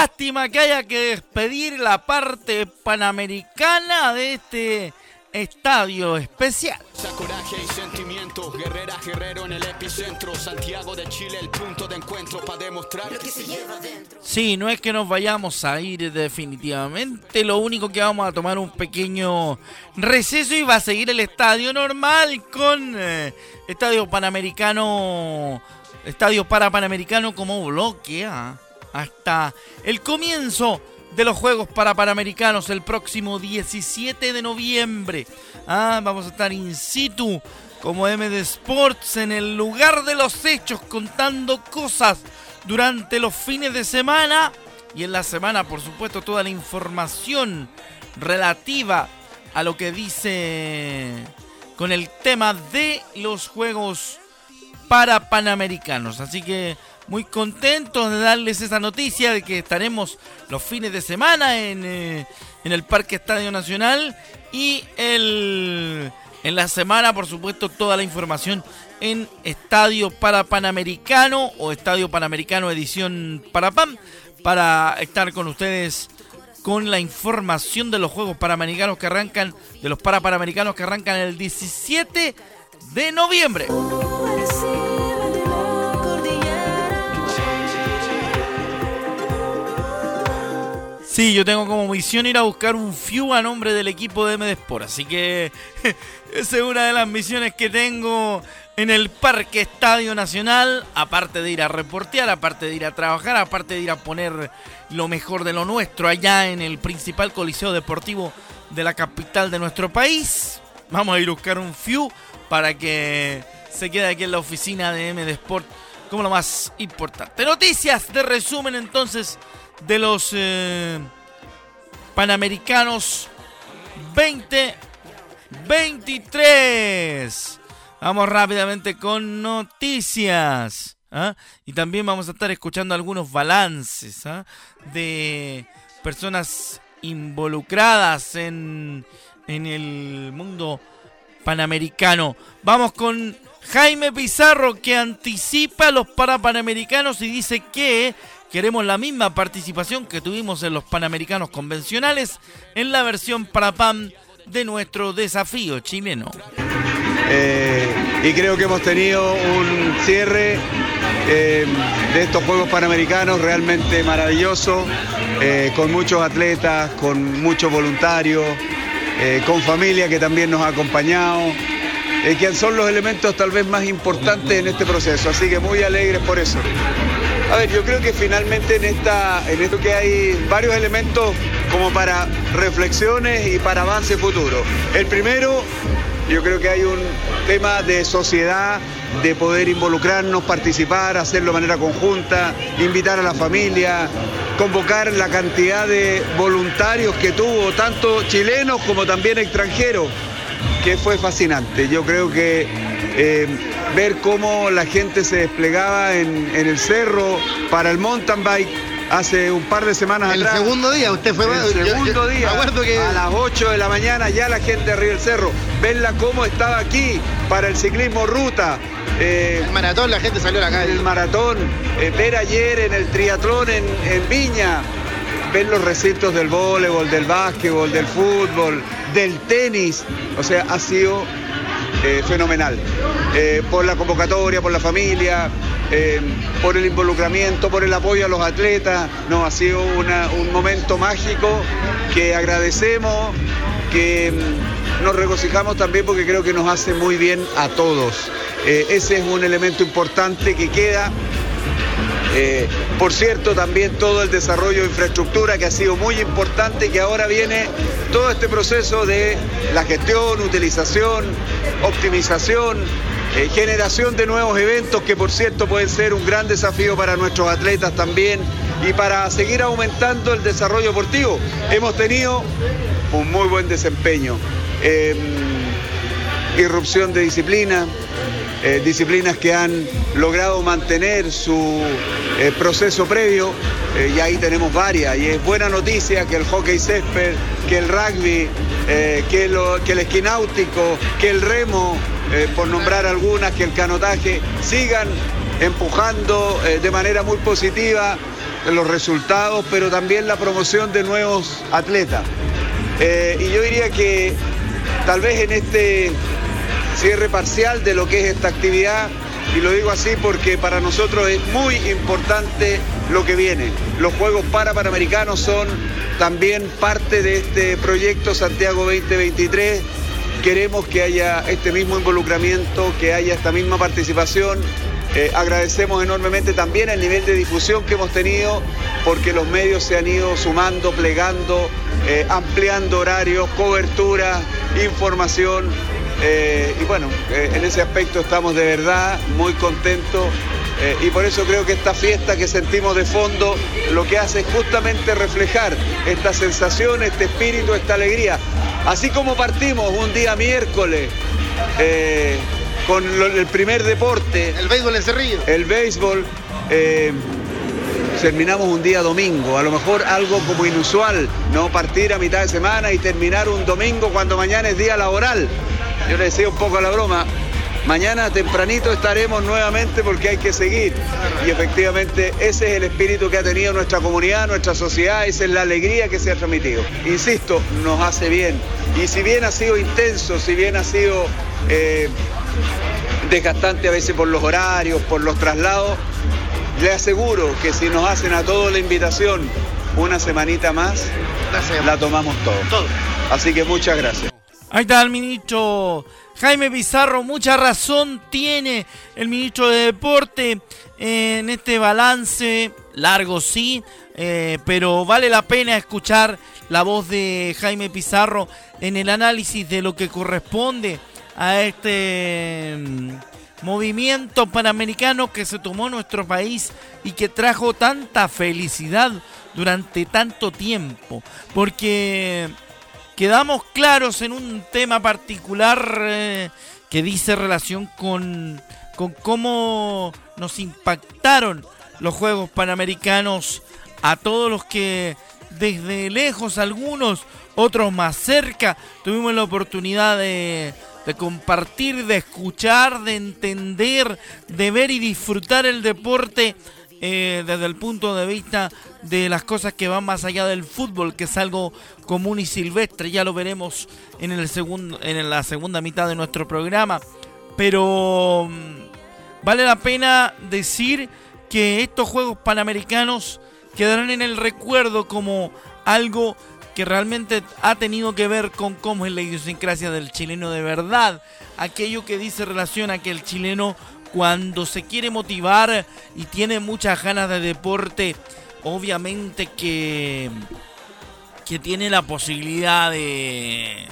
Lástima que haya que despedir la parte panamericana de este estadio especial. Coraje y sentimientos, guerrera, guerrero en el epicentro, Santiago de Chile, el punto de encuentro para demostrar lo que se lleva dentro. Sí, no es que nos vayamos a ir definitivamente, lo único que vamos a tomar un pequeño receso y va a seguir el estadio normal con eh, estadio panamericano, estadio para panamericano como bloque ¿ah? Hasta el comienzo de los Juegos para Panamericanos el próximo 17 de noviembre. Ah, vamos a estar in situ como MD Sports en el lugar de los hechos contando cosas durante los fines de semana y en la semana por supuesto toda la información relativa a lo que dice con el tema de los Juegos para Panamericanos. Así que muy contentos de darles esa noticia de que estaremos los fines de semana en, eh, el Parque Estadio Nacional y el, en la semana, por supuesto, toda la información en Estadio para Panamericano o Estadio Panamericano Edición para PAM para estar con ustedes con la información de los Juegos Panamericanos que arrancan, de los Parapanamericanos que arrancan el 17 de noviembre. Sí, yo tengo como misión ir a buscar un FIU a nombre del equipo de MD Sport. Así que esa es una de las misiones que tengo en el Parque Estadio Nacional. Aparte de ir a reportear, aparte de ir a trabajar, aparte de ir a poner lo mejor de lo nuestro allá en el principal coliseo deportivo de la capital de nuestro país. Vamos a ir a buscar un FIU para que se quede aquí en la oficina de MD Sport como lo más importante. Noticias de resumen entonces de los eh, Panamericanos 2023. Vamos rápidamente con noticias. ¿ah? Y también vamos a estar escuchando algunos balances ¿ah? de personas involucradas en, en el mundo panamericano. Vamos con Jaime Pizarro que anticipa los parapanamericanos y dice que queremos la misma participación que tuvimos en los Panamericanos convencionales en la versión para PAM de nuestro desafío chileno. Eh, y creo que hemos tenido un cierre eh, de estos Juegos Panamericanos realmente maravilloso, eh, con muchos atletas, con muchos voluntarios, con familia que también nos ha acompañado. Que son los elementos tal vez más importantes en este proceso, así que muy alegres por eso. A ver, yo creo que finalmente en, esta, en esto que hay varios elementos como para reflexiones y para avance futuro. El primero, yo creo que hay un tema de sociedad, de poder involucrarnos, participar, hacerlo de manera conjunta, invitar a la familia, convocar la cantidad de voluntarios que tuvo, tanto chilenos como también extranjeros, que fue fascinante. Yo creo que eh, ver cómo la gente se desplegaba en, el cerro para el mountain bike hace un par de semanas el atrás. El segundo día, usted fue El segundo día, que... a las 8 de la mañana ya la gente arriba del cerro. Verla cómo estaba aquí para el ciclismo ruta. Eh, el maratón, la gente salió a la calle. El maratón, eh, ver ayer en el triatlón en, en Viña, ver los recintos del voleibol, del básquetbol, del fútbol, del tenis. O sea, ha sido eh, fenomenal. Eh, por la convocatoria, por la familia, eh, por el involucramiento, por el apoyo a los atletas. No, ha sido un momento mágico que agradecemos, que mm, nos regocijamos también porque creo que nos hace muy bien a todos. ese es un elemento importante que queda eh, por cierto, también todo el desarrollo de infraestructura que ha sido muy importante y que ahora viene todo este proceso de la gestión, utilización, optimización, eh, generación de nuevos eventos que por cierto pueden ser un gran desafío para nuestros atletas también y para seguir aumentando el desarrollo deportivo. Hemos tenido un muy buen desempeño. Em, irrupción de disciplina, eh, disciplinas que han logrado mantener su eh, proceso previo, eh, y ahí tenemos varias, y es buena noticia que el hockey césped, que el rugby, que, que, el esquináutico, que el remo, por nombrar algunas, que el canotaje, sigan empujando de manera muy positiva los resultados, pero también la promoción de nuevos atletas. y yo diría que tal vez en este cierre parcial de lo que es esta actividad y lo digo así porque para nosotros es muy importante lo que viene. Los Juegos para Panamericanos son también parte de este proyecto Santiago 2023. Queremos que haya este mismo involucramiento, que haya esta misma participación. Eh, agradecemos enormemente también el nivel de difusión que hemos tenido porque los medios se han ido sumando, plegando, eh, ampliando horarios, cobertura, información eh, y bueno, eh, en ese aspecto estamos de verdad muy contentos eh, y por eso creo que esta fiesta que sentimos de fondo lo que hace es justamente reflejar esta sensación, este espíritu, esta alegría. Así como partimos un día miércoles con el primer deporte. El béisbol en Cerrillo. El béisbol. terminamos un día domingo, a lo mejor algo como inusual, no partir a mitad de semana y terminar un domingo cuando mañana es día laboral. Yo le decía un poco a la broma, mañana tempranito estaremos nuevamente porque hay que seguir. Y efectivamente ese es el espíritu que ha tenido nuestra comunidad, nuestra sociedad, esa es la alegría que se ha transmitido. Insisto, nos hace bien. Y si bien ha sido intenso, si bien ha sido eh, desgastante a veces por los horarios, por los traslados, le aseguro que si nos hacen a todos la invitación una semanita más, la tomamos todo. Así que muchas gracias. Ahí está el ministro Jaime Pizarro. Mucha razón tiene el ministro de Deporte en este balance. Largo sí, eh, pero vale la pena escuchar la voz de Jaime Pizarro en el análisis de lo que corresponde a este mm, movimiento panamericano que se tomó nuestro país y que trajo tanta felicidad durante tanto tiempo. Porque quedamos claros en un tema particular eh, que dice relación con, con cómo nos impactaron los Juegos Panamericanos a todos los que desde lejos algunos, otros más cerca, tuvimos la oportunidad de, de compartir, de escuchar, de entender, de ver y disfrutar el deporte eh, desde el punto de vista de las cosas que van más allá del fútbol, que es algo común y silvestre. Ya lo veremos en, el segundo, en la segunda mitad de nuestro programa. Pero mm, vale la pena decir que estos Juegos Panamericanos quedarán en el recuerdo como algo que realmente ha tenido que ver con cómo es la idiosincrasia del chileno de verdad. Aquello que dice relación a que el chileno cuando se quiere motivar y tiene muchas ganas de deporte, obviamente que, que tiene la posibilidad de,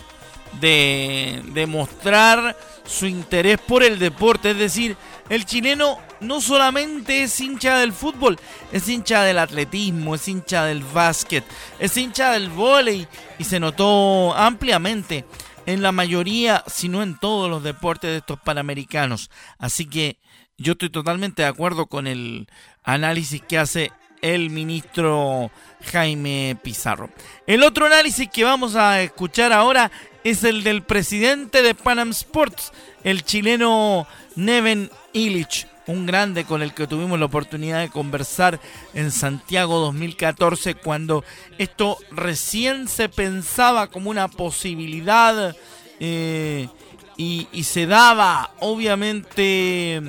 de, de mostrar su interés por el deporte. Es decir, el chileno no solamente es hincha del fútbol, es hincha del atletismo, es hincha del básquet, es hincha del vóley y se notó ampliamente en la mayoría, si no en todos los deportes de estos panamericanos. Así que yo estoy totalmente de acuerdo con el análisis que hace el ministro Jaime Pizarro. El otro análisis que vamos a escuchar ahora es el del presidente de Panam Sports, el chileno Neven Illich, un grande con el que tuvimos la oportunidad de conversar en Santiago 2014 cuando esto recién se pensaba como una posibilidad eh, y, se daba obviamente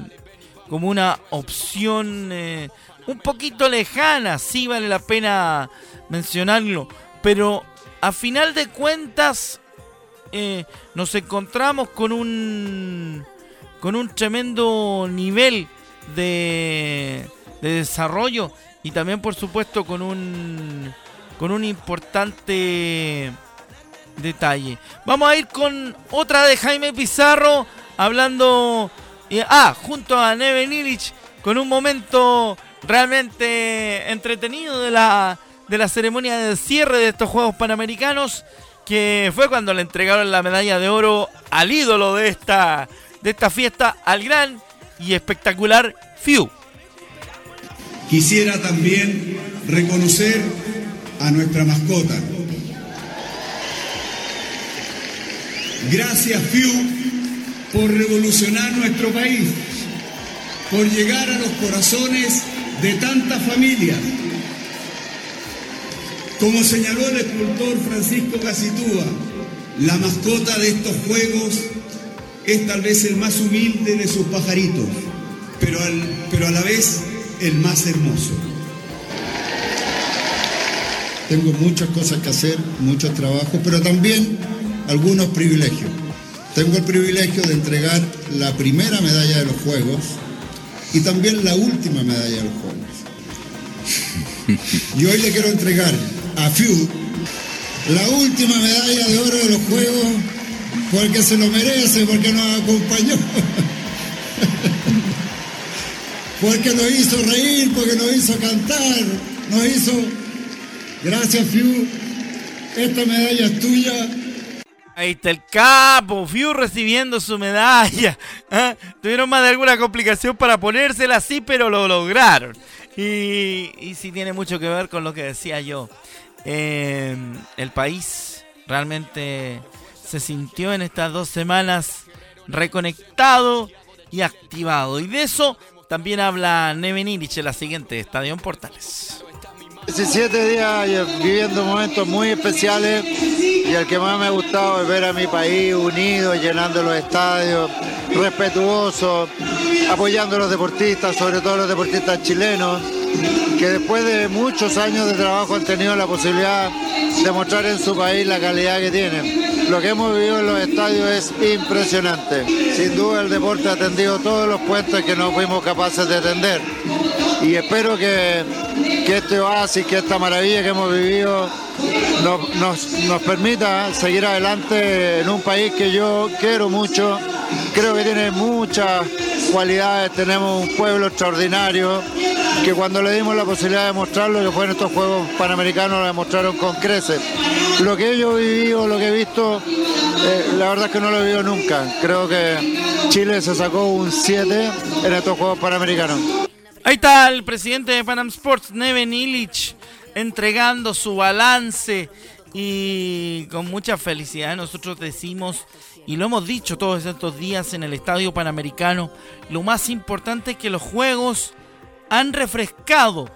como una opción eh, un poquito lejana, sí vale la pena mencionarlo, pero a final de cuentas eh, nos encontramos con un con un tremendo nivel de, de desarrollo y también por supuesto con un con un importante detalle. Vamos a ir con otra de Jaime Pizarro hablando ah, junto a Neven Illich con un momento realmente entretenido de la de la ceremonia de cierre de estos Juegos Panamericanos que fue cuando le entregaron la medalla de oro al ídolo de esta, de esta fiesta, al gran y espectacular Fiu. Quisiera también reconocer a nuestra mascota. Gracias, Fiu, por revolucionar nuestro país, por llegar a los corazones de tantas familias. Como señaló el escultor Francisco Casitúa, la mascota de estos juegos es tal vez el más humilde de sus pajaritos, pero, pero a la vez el más hermoso. Tengo muchas cosas que hacer, muchos trabajos, pero también algunos privilegios. Tengo el privilegio de entregar la primera medalla de los Juegos y también la última medalla de los Juegos. Y hoy le quiero entregar a Fiu la última medalla de oro de los Juegos porque se lo merece, porque nos acompañó, porque nos hizo reír, porque nos hizo cantar, nos hizo... Gracias, Fiu. Esta medalla es tuya. Ahí está el capo, Fiu recibiendo su medalla. ¿Ah? Tuvieron más de alguna complicación para ponérsela así, pero lo lograron. Y, y sí tiene mucho que ver con lo que decía yo. Em, el país realmente se sintió en estas dos semanas reconectado y activado. Y de eso también habla Neven Illich en la siguiente Estadio en Portales. 17 días viviendo momentos muy especiales y el que más me ha gustado es ver a mi país unido, llenando los estadios, respetuoso, apoyando a los deportistas, sobre todo los deportistas chilenos que después de muchos años de trabajo han tenido la posibilidad de mostrar en su país la calidad que tienen. Lo que hemos vivido en los estadios es impresionante. Sin duda el deporte ha atendido todos los puentes que no fuimos capaces de atender. Y espero que, este oasis, que esta maravilla que hemos vivido nos, nos permita seguir adelante en un país que yo quiero mucho. Creo que tiene muchas cualidades, tenemos un pueblo extraordinario que cuando le dimos la posibilidad de mostrarlo, que fue en estos Juegos Panamericanos, lo demostraron con creces. Lo que yo he vivido, lo que he visto, eh, la verdad es que no lo he vivido nunca. Creo que Chile se sacó un 7 en estos Juegos Panamericanos. Ahí está el presidente de Panam Sports, Neven Illich, entregando su balance y con mucha felicidad nosotros decimos y lo hemos dicho todos estos días en el Estadio Panamericano, lo más importante es que los Juegos han refrescado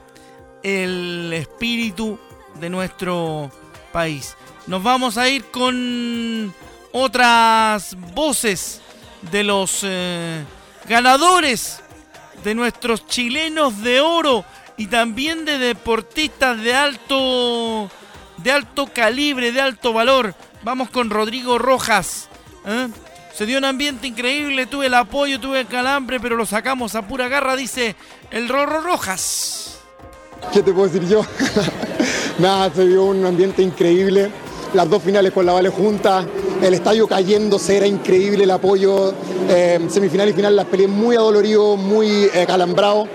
el espíritu de nuestro país. Nos vamos a ir con otras voces de los eh, ganadores de nuestros chilenos de oro y también de deportistas de alto de alto calibre, de alto valor. Vamos con Rodrigo Rojas. ¿eh? Se dio un ambiente increíble, tuve el apoyo, tuve el calambre, pero lo sacamos a pura garra, dice el Rorro Rojas. ¿Qué te puedo decir yo? Nada, se dio un ambiente increíble. Las dos finales con la Vale juntas, el estadio cayéndose, era increíble el apoyo. Eh, semifinal y final las peleé muy adolorido, muy eh, calambrado.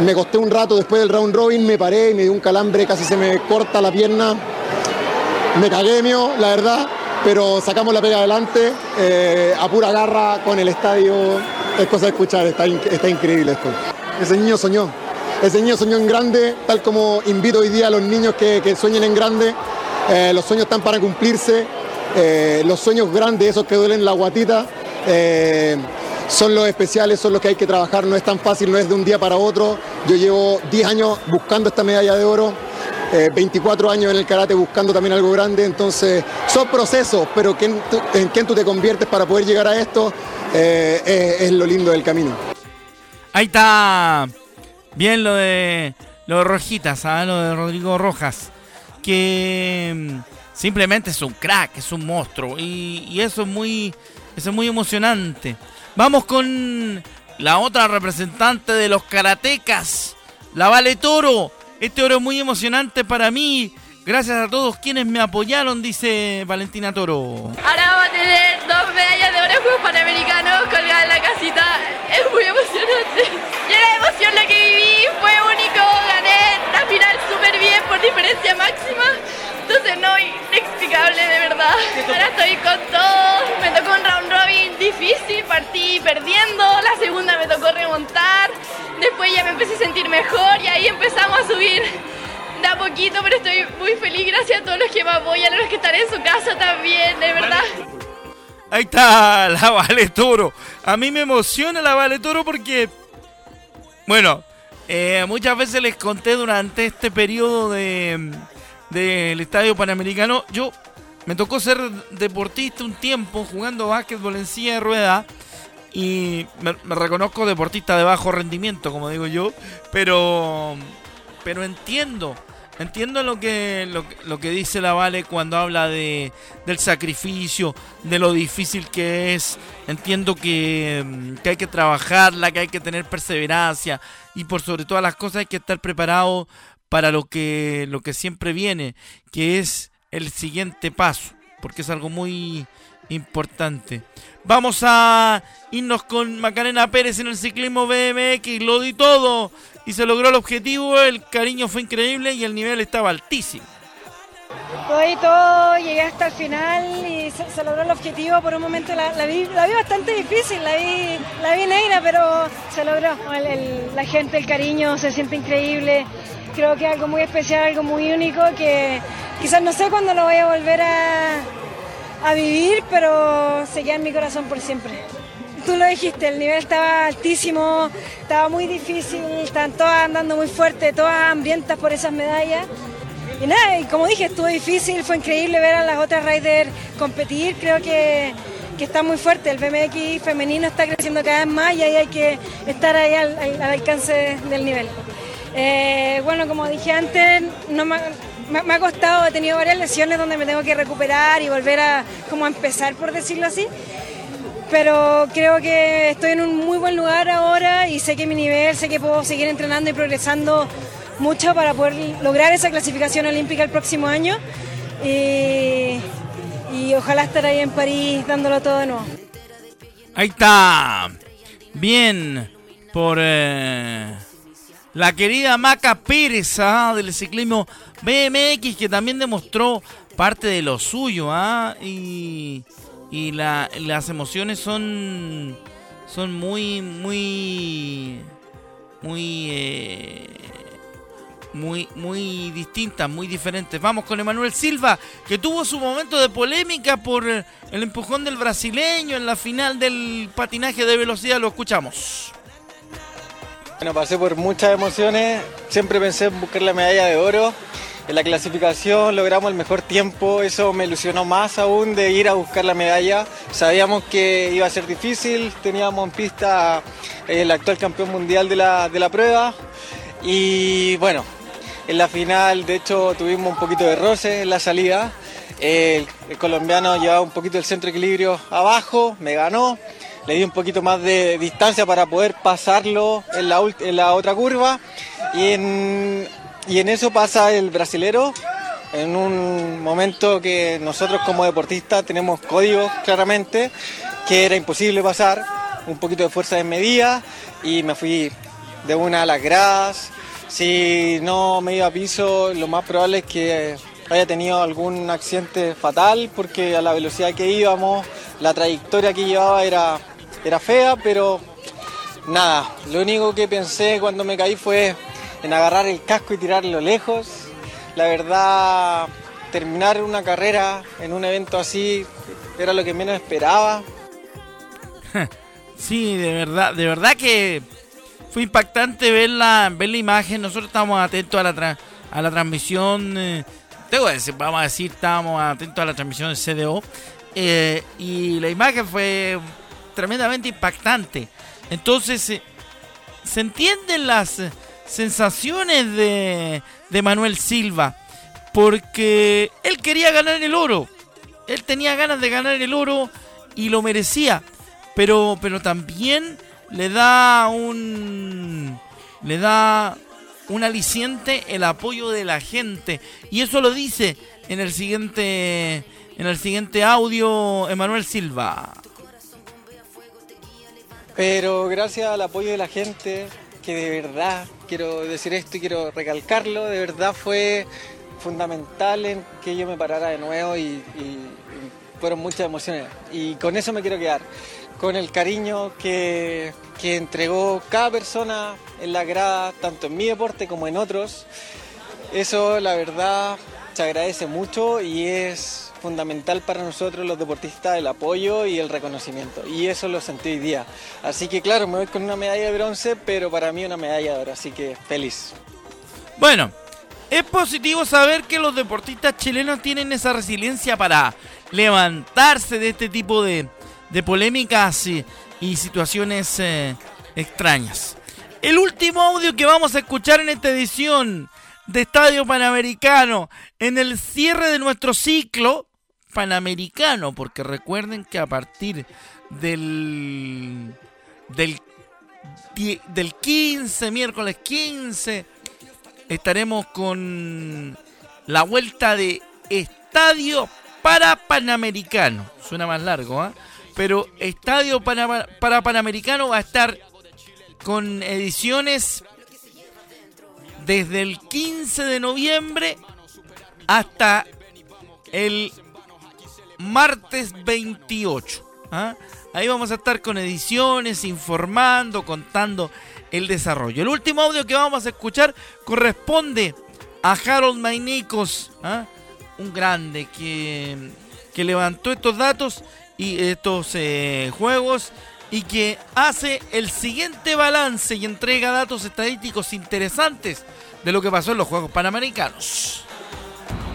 Me costé un rato después del round robin, me paré y me dio un calambre, casi se me corta la pierna. Me cagué mío, la verdad, pero sacamos la pega adelante eh, a pura garra con el estadio. Es cosa de escuchar, está, está increíble esto. Ese niño soñó, ese niño soñó en grande, tal como invito hoy día a los niños que, sueñen en grande. Eh, los sueños están para cumplirse, eh, los sueños grandes, esos que duelen la guatita, son los especiales, son los que hay que trabajar, no es tan fácil, no es de un día para otro. Yo llevo 10 años buscando esta medalla de oro, 24 eh, años en el karate buscando también algo grande, entonces son procesos, pero en quién tú te conviertes para poder llegar a esto eh, es, lo lindo del camino. Ahí está bien lo de lo Rojitas, ¿ah? lo de Rodrigo Rojas, que mm, simplemente es un crack, es un monstruo y, eso es muy eso es muy emocionante. Vamos con la otra representante de los karatecas, la Vale Toro. Este oro es muy emocionante para mí. Gracias a todos quienes me apoyaron, dice Valentina Toro. Ahora vamos a tener dos medallas de oro en Juegos Panamericanos colgadas en la casita. Es muy emocionante. Llena de emoción lo que viví, fue único. Gané la final súper bien por diferencia máxima. Entonces no, impecable, de verdad. Ahora estoy con todo. Me tocó un round robin difícil, partí perdiendo. La segunda me tocó remontar. Después ya me empecé a sentir mejor y ahí a subir de a poquito, pero estoy muy feliz. Gracias a todos los que me apoyan, a los que están en su casa también, de verdad. Ahí está la Vale Toro. A mí me emociona la Vale Toro porque, bueno, eh, muchas veces les conté durante este periodo de del Estadio Panamericano, yo me tocó ser deportista un tiempo jugando básquetbol en silla de rueda y me, reconozco deportista de bajo rendimiento, como digo yo, pero pero entiendo Entiendo lo que, lo, que dice la Vale cuando habla de, del sacrificio, de lo difícil que es. Entiendo que, mm, que, hay que trabajarla, que hay que tener perseverancia y por sobre todas las cosas hay que estar preparado para lo que, lo que siempre viene, que es el siguiente paso, porque es algo muy importante. Vamos a irnos con Macarena Pérez en el ciclismo BMX, lo di todo y se logró el objetivo, el cariño fue increíble y el nivel estaba altísimo. Lo di todo, llegué hasta el final y se, logró el objetivo. Por un momento la, vi, bastante difícil, la vi, la vi negra, pero se logró. la gente, el cariño se siente increíble. Creo que algo muy especial, algo muy único que quizás no sé cuándo lo voy a volver a, a vivir, pero se queda en mi corazón por siempre. Tú lo dijiste, el nivel estaba altísimo, estaba muy difícil, están todas andando muy fuerte, todas hambrientas por esas medallas. Y nada, y como dije, estuvo difícil, fue increíble ver a las otras riders competir, creo que, que está muy fuerte, el BMX femenino está creciendo cada vez más y ahí hay que estar ahí al, alcance del nivel. Eh, bueno, como dije antes, no me, me, ha costado, he tenido varias lesiones donde me tengo que recuperar y volver a como empezar, por decirlo así. Pero creo que estoy en un muy buen lugar ahora y sé que mi nivel, sé que puedo seguir entrenando y progresando mucho para poder lograr esa clasificación olímpica el próximo año. Y, ojalá estar ahí en París dándolo todo de nuevo. Ahí está. Bien. Por... Eh, la querida Maca Pérez ¿ah? del ciclismo BMX que también demostró parte de lo suyo ¿ah? y, y las emociones son son muy muy muy eh, muy muy distintas, muy diferentes. Vamos con Emanuel Silva, que tuvo su momento de polémica por el empujón del brasileño en la final del patinaje de velocidad. Lo escuchamos. Bueno, pasé por muchas emociones, siempre pensé en buscar la medalla de oro. En la clasificación logramos el mejor tiempo, eso me ilusionó más aún de ir a buscar la medalla. Sabíamos que iba a ser difícil, teníamos en pista el actual campeón mundial de la, de la prueba y bueno, en la final de hecho tuvimos un poquito de roce en la salida. El, el colombiano llevaba un poquito el centro equilibrio abajo, me ganó le di un poquito más de distancia para poder pasarlo en la, en la otra curva. Y en, y en eso pasa el brasilero. En un momento que nosotros como deportistas tenemos códigos claramente que era imposible pasar, un poquito de fuerza de medida y me fui de una a las gradas. Si no me iba a piso, lo más probable es que haya tenido algún accidente fatal porque a la velocidad que íbamos, la trayectoria que llevaba era era fea, pero nada, lo único que pensé cuando me caí fue en agarrar el casco y tirarlo lejos. La verdad, terminar una carrera en un evento así era lo que menos esperaba. Sí, de verdad, de verdad que fue impactante ver la, ver la imagen. Nosotros estábamos atentos a la, a la transmisión. Eh, tengo decir, vamos a decir, estábamos atentos a la transmisión del CDO. Eh, y la imagen fue tremendamente impactante. Entonces, eh, se entienden las eh, sensaciones de, de Manuel Silva, porque él quería ganar el oro. Él tenía ganas de ganar el oro y lo merecía. Pero, pero también le da un. Le da un aliciente el apoyo de la gente. Y eso lo dice en el siguiente. En el siguiente audio, Emanuel Silva. Pero gracias al apoyo de la gente, que de verdad, quiero decir esto y quiero recalcarlo, de verdad fue fundamental en que yo me parara de nuevo y, fueron muchas emociones. Y con eso me quiero quedar, con el cariño que, que entregó cada persona en la grada, tanto en mi deporte como en otros. Eso la verdad se agradece mucho y es fundamental para nosotros los deportistas el apoyo y el reconocimiento. Y eso lo sentí hoy día. Así que claro, me voy con una medalla de bronce, pero para mí una medalla de oro. Así que feliz. Bueno, es positivo saber que los deportistas chilenos tienen esa resiliencia para levantarse de este tipo de, de polémicas y, situaciones eh, extrañas. El último audio que vamos a escuchar en esta edición de Estadio Panamericano, en el cierre de nuestro ciclo Panamericano, porque recuerden que a partir del, del, del 15, miércoles 15, estaremos con la vuelta de Estadio para Panamericano. Suena más largo, ¿ah? Pero Estadio para, para Panamericano va a estar con ediciones desde el 15 de noviembre hasta el martes 28. ¿ah? Ahí vamos a estar con ediciones, informando, contando el desarrollo. El último audio que vamos a escuchar corresponde a Harold Mainicos, ¿ah? un grande que, que, levantó estos datos y estos eh, juegos y que hace el siguiente balance y entrega datos estadísticos interesantes de lo que pasó en los Juegos Panamericanos.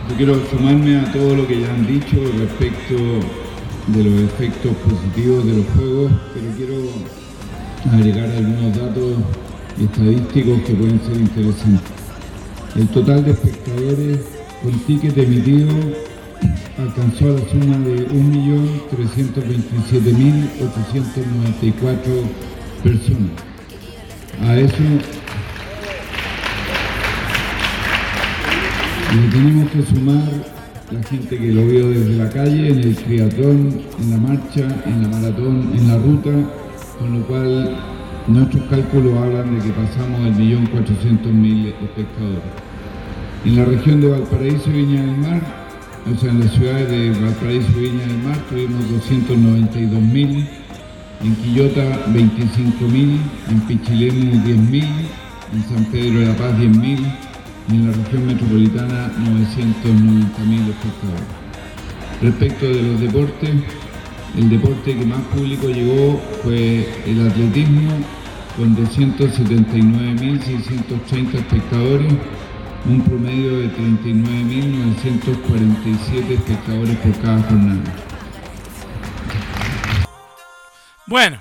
Yo quiero sumarme a todo lo que ya han dicho respecto de los efectos positivos de los Juegos, pero quiero agregar algunos datos estadísticos que pueden ser interesantes. El total de espectadores con ticket emitido alcanzó la suma de 1.327.894 personas. A eso le tenemos que sumar la gente que lo vio desde la calle, en el triatlón, en la marcha, en la maratón, en la ruta, con lo cual nuestros cálculos hablan de que pasamos el millón cuatrocientos mil espectadores. En la región de Valparaíso y Viña del Mar, o sea, en las ciudades de Valparaíso y Viña del Mar tuvimos 292 mil, en Quillota 25 mil, en Pichilemu 10 mil, en San Pedro de la Paz 10 mil, en la región metropolitana 990.000 espectadores. Respecto de los deportes, el deporte que más público llegó fue el atletismo con 279.630 espectadores, un promedio de 39.947 espectadores por cada jornada. Bueno,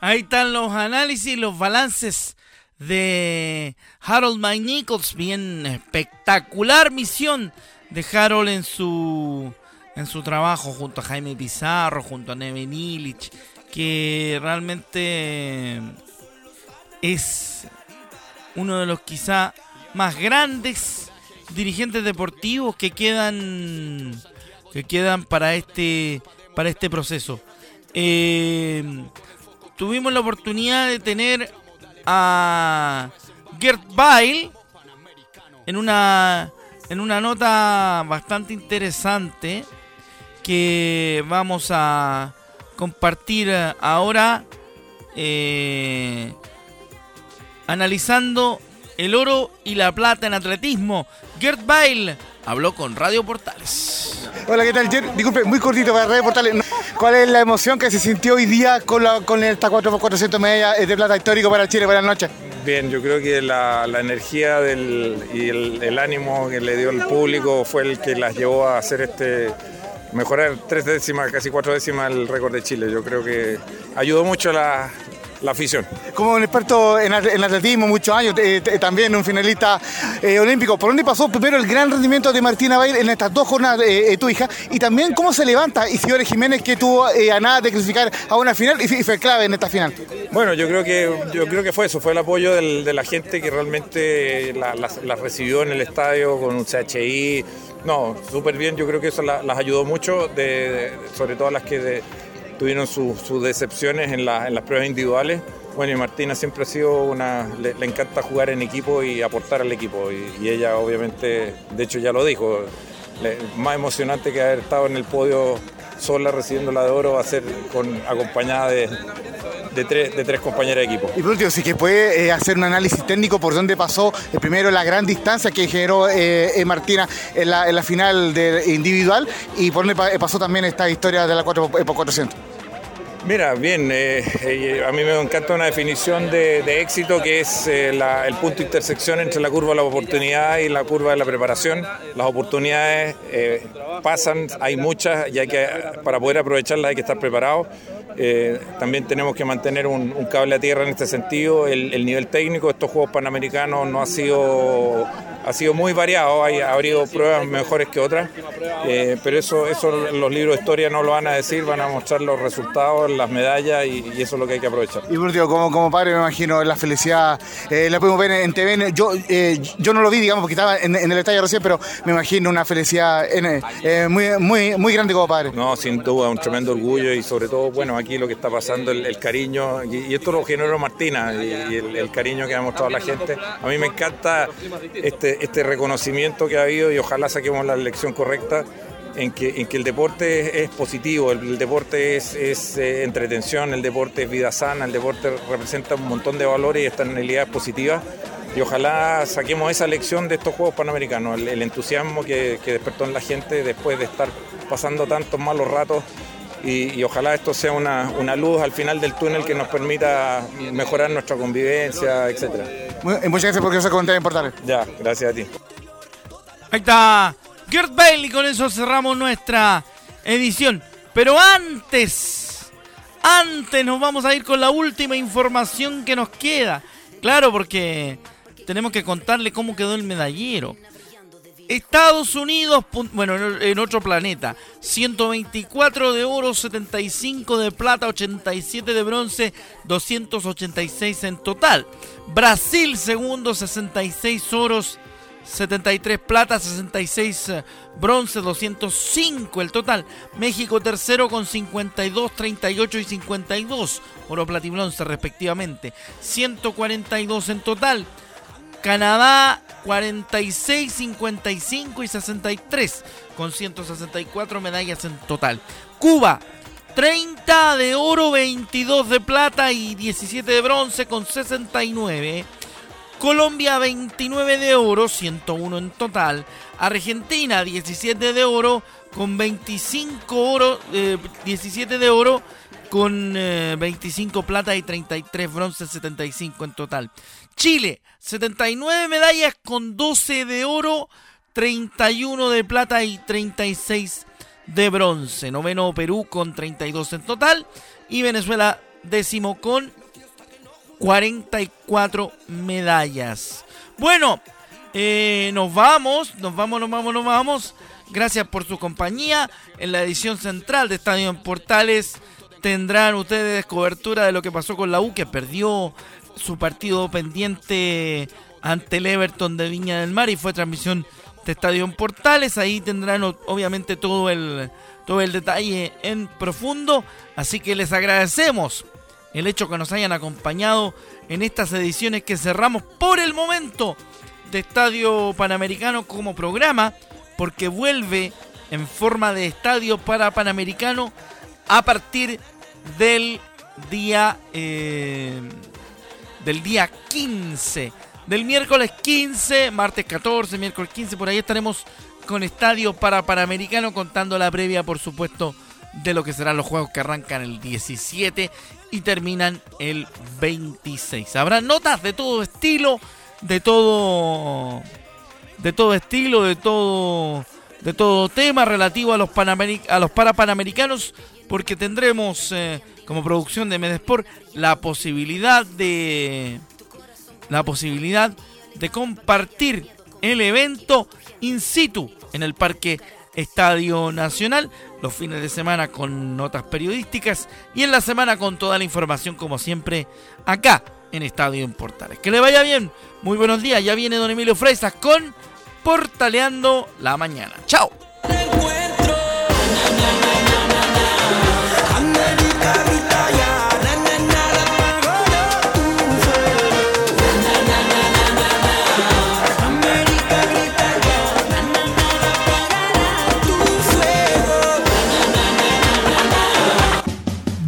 ahí están los análisis, los balances de Harold Mike Nichols. Bien espectacular misión de Harold en su, en su trabajo junto a Jaime Pizarro, junto a Neven Illich, que realmente es uno de los quizá más grandes dirigentes deportivos que quedan que quedan para este para este proceso. Eh, tuvimos la oportunidad de tener a Gert Bail en una, en una nota bastante interesante que vamos a compartir ahora eh, analizando el oro y la plata en atletismo. Gert Bail habló con Radio Portales. Hola, ¿qué tal, Jer? Disculpe, muy cortito para Radio Portales. ¿Cuál es la emoción que se sintió hoy día con, la, con esta 4x400 medallas de plata histórico para Chile? Buenas noches. Bien, yo creo que la, energía del, y el, el, ánimo que le dio el público fue el que las llevó a hacer este mejorar tres décimas, casi cuatro décimas el récord de Chile. Yo creo que ayudó mucho la, la afición. Como un experto en, atletismo, muchos años, eh, también un finalista eh, olímpico, ¿por dónde pasó primero el gran rendimiento de Martina Bail en estas dos jornadas, eh, tu hija? Y también cómo se levanta Isidore Jiménez, que tuvo a nada de clasificar a una final y fue clave en esta final. Bueno, yo creo que, yo creo que fue eso, fue el apoyo del, de la gente que realmente la, la, recibió en el estadio con un CHI. No, súper bien, yo creo que eso las ayudó mucho, de, sobre todo las que... De, tuvieron sus decepciones en, en, las pruebas individuales. Bueno, y Martina siempre ha sido una, le, encanta jugar en equipo y aportar al equipo. Y, ella obviamente, de hecho ya lo dijo, más emocionante que haber estado en el podio sola recibiendo la de oro va a ser con, acompañada de, de, tres, de tres compañeras de equipo. Y por último, si que puede eh, hacer un análisis técnico por dónde pasó eh, primero la gran distancia que generó eh, Martina en la, en la final de individual y por dónde pasó también esta historia de la 4 x 400. Mira, bien, eh, eh, a mí me encanta una definición de, éxito que es eh, el punto de intersección entre la curva de la oportunidad y la curva de la preparación. Las oportunidades pasan, hay muchas y hay que, para poder aprovecharlas hay que estar preparados. también tenemos que mantener un, cable a tierra en este sentido. El, el nivel técnico de estos Juegos Panamericanos no ha sido ha sido muy variado, hay, ha habido pruebas mejores que otras, eh, pero eso, eso los libros de historia no lo van a decir, van a mostrar los resultados, las medallas y, eso es lo que hay que aprovechar. Y por como, como padre me imagino la felicidad, eh, la podemos ver en TV, yo, eh, yo no lo vi, digamos, porque estaba en, el detalle recién, pero me imagino una felicidad muy, muy, muy grande como padre. No, sin duda, un tremendo orgullo y sobre todo, bueno, aquí lo que está pasando, el, cariño, y, esto lo generó Martina, y, el, el, cariño que ha mostrado la gente. A mí me encanta este, este, reconocimiento que ha habido y ojalá saquemos la lección correcta en que, el deporte es, positivo, el, deporte es, eh, entretención, el deporte es vida sana, el deporte representa un montón de valores y externalidades positivas. Y ojalá saquemos esa lección de estos Juegos Panamericanos, el, entusiasmo que, despertó en la gente después de estar pasando tantos malos ratos y, ojalá esto sea una, una, luz al final del túnel que nos permita mejorar nuestra convivencia, etcétera. Muchas gracias por ese comentario importante. Ya, gracias a ti. Ahí está Gert Bailey, con eso cerramos nuestra edición. Pero antes, antes nos vamos a ir con la última información que nos queda. Claro, porque tenemos que contarle cómo quedó el medallero. Estados Unidos, bueno, en otro planeta, 124 de oro, 75 de plata, 87 de bronce, 286 en total. Brasil segundo, 66 oros, 73 plata, 66 eh, bronce, 205 el total. México tercero con 52, 38 y 52 oro, plata y bronce respectivamente. 142 en total. Canadá 46, 55 y 63 con 164 medallas en total. Cuba 30 de oro, 22 de plata y 17 de bronce con 69. Colombia 29 de oro, 101 en total. Argentina 17 de oro con 25 oro, 17 eh, de oro con 25 eh, plata y 33 bronce, 75 en total. Chile, 79 medallas con 12 de oro, 31 de plata y 36 de bronce. Noveno Perú con 32 en total. Y Venezuela décimo con 44 medallas. Bueno, eh, nos vamos, nos vamos, nos vamos, nos vamos. Gracias por su compañía. En la edición central de Estadio en Portales tendrán ustedes cobertura de lo que pasó con la U, que perdió su partido pendiente ante el Everton de Viña del Mar y fue transmisión de Estadio en Portales. Ahí tendrán obviamente todo el, todo el detalle en profundo. Así que les agradecemos el hecho que nos hayan acompañado en estas ediciones que cerramos por el momento de Estadio Panamericano como programa, porque vuelve en forma de estadio para Panamericano a partir del día eh, del día 15 del miércoles 15 martes 14 miércoles 15 por ahí estaremos con estadio para Panamericano contando la previa por supuesto de lo que serán los juegos que arrancan el 17 y terminan el 26 habrá notas de todo estilo de todo de todo estilo de todo de todo tema relativo a los, a los parapanamericanos porque tendremos eh, como producción de Medesport la posibilidad de la posibilidad de compartir el evento in situ en el Parque Estadio Nacional, los fines de semana con notas periodísticas y en la semana con toda la información como siempre acá en Estadio en Portales. Que le vaya bien, muy buenos días, ya viene don Emilio Fresas con portaleando la mañana. Chao.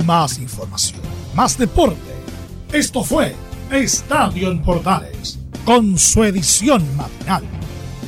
Más información, más deporte. Esto fue Estadio en Portales, con su edición matinal